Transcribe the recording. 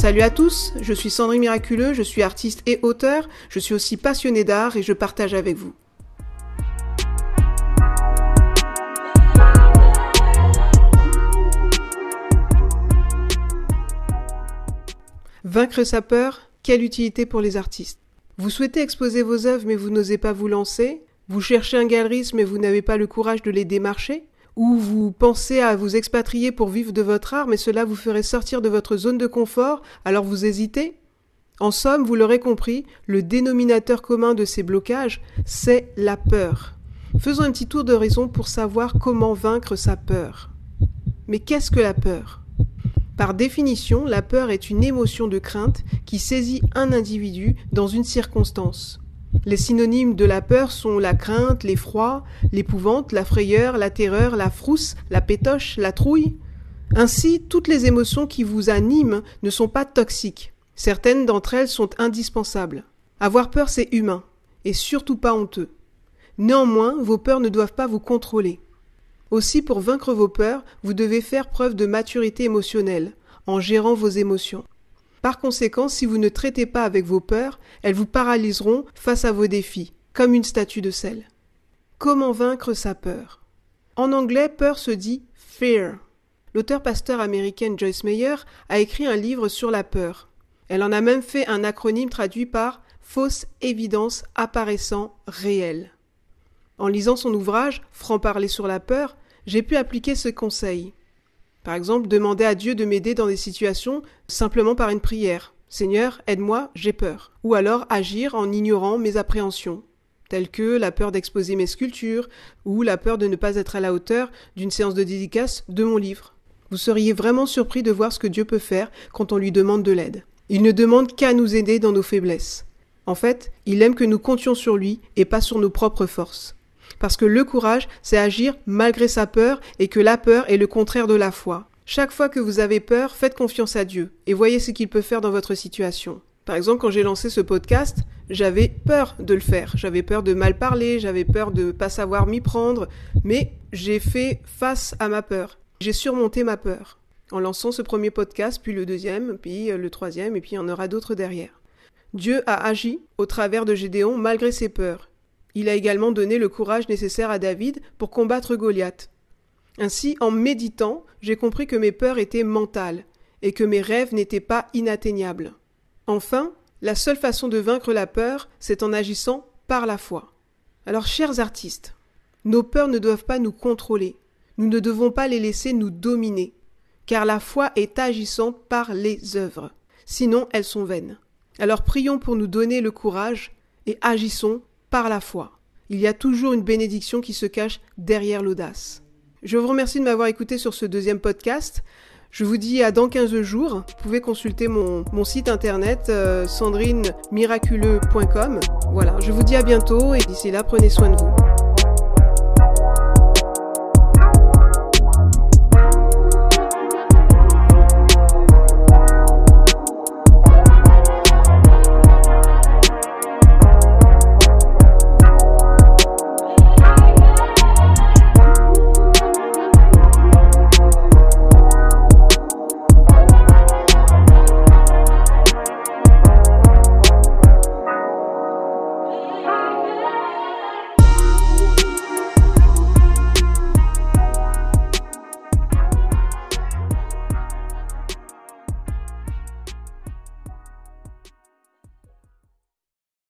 Salut à tous, je suis Sandrine Miraculeux, je suis artiste et auteur, je suis aussi passionné d'art et je partage avec vous. Vaincre sa peur, quelle utilité pour les artistes? Vous souhaitez exposer vos œuvres mais vous n'osez pas vous lancer? Vous cherchez un galeriste mais vous n'avez pas le courage de les démarcher? Ou vous pensez à vous expatrier pour vivre de votre art, mais cela vous ferait sortir de votre zone de confort, alors vous hésitez? En somme, vous l'aurez compris, le dénominateur commun de ces blocages, c'est la peur. Faisons un petit tour d'horizon pour savoir comment vaincre sa peur. Mais qu'est-ce que la peur? Par définition, la peur est une émotion de crainte qui saisit un individu dans une circonstance. Les synonymes de la peur sont la crainte, l'effroi, l'épouvante, la frayeur, la terreur, la frousse, la pétoche, la trouille. Ainsi, toutes les émotions qui vous animent ne sont pas toxiques. Certaines d'entre elles sont indispensables. Avoir peur, c'est humain, et surtout pas honteux. Néanmoins, vos peurs ne doivent pas vous contrôler. Aussi, pour vaincre vos peurs, vous devez faire preuve de maturité émotionnelle, en gérant vos émotions. Par conséquent, si vous ne traitez pas avec vos peurs, elles vous paralyseront face à vos défis, comme une statue de sel. Comment vaincre sa peur? En anglais, peur se dit fear. L'auteur-pasteur américaine Joyce Meyer a écrit un livre sur la peur. Elle en a même fait un acronyme traduit par fausse évidence apparaissant réelle. En lisant son ouvrage Franc-parler sur la peur, j'ai pu appliquer ce conseil. Par exemple, demander à Dieu de m'aider dans des situations simplement par une prière. Seigneur, aide-moi, j'ai peur. Ou alors agir en ignorant mes appréhensions, telles que la peur d'exposer mes sculptures, ou la peur de ne pas être à la hauteur d'une séance de dédicace de mon livre. Vous seriez vraiment surpris de voir ce que Dieu peut faire quand on lui demande de l'aide. Il ne demande qu'à nous aider dans nos faiblesses. En fait, il aime que nous comptions sur lui et pas sur nos propres forces. Parce que le courage, c'est agir malgré sa peur et que la peur est le contraire de la foi. Chaque fois que vous avez peur, faites confiance à Dieu et voyez ce qu'il peut faire dans votre situation. Par exemple, quand j'ai lancé ce podcast, j'avais peur de le faire. J'avais peur de mal parler, j'avais peur de pas savoir m'y prendre, mais j'ai fait face à ma peur. J'ai surmonté ma peur en lançant ce premier podcast, puis le deuxième, puis le troisième, et puis il y en aura d'autres derrière. Dieu a agi au travers de Gédéon malgré ses peurs. Il a également donné le courage nécessaire à David pour combattre Goliath. Ainsi, en méditant, j'ai compris que mes peurs étaient mentales et que mes rêves n'étaient pas inatteignables. Enfin, la seule façon de vaincre la peur, c'est en agissant par la foi. Alors, chers artistes, nos peurs ne doivent pas nous contrôler. Nous ne devons pas les laisser nous dominer, car la foi est agissante par les œuvres. Sinon, elles sont vaines. Alors prions pour nous donner le courage et agissons par la foi. Il y a toujours une bénédiction qui se cache derrière l'audace. Je vous remercie de m'avoir écouté sur ce deuxième podcast. Je vous dis à dans 15 jours. Vous pouvez consulter mon, site internet euh, sandrinemiraculeux.com. Voilà, je vous dis à bientôt et d'ici là, prenez soin de vous.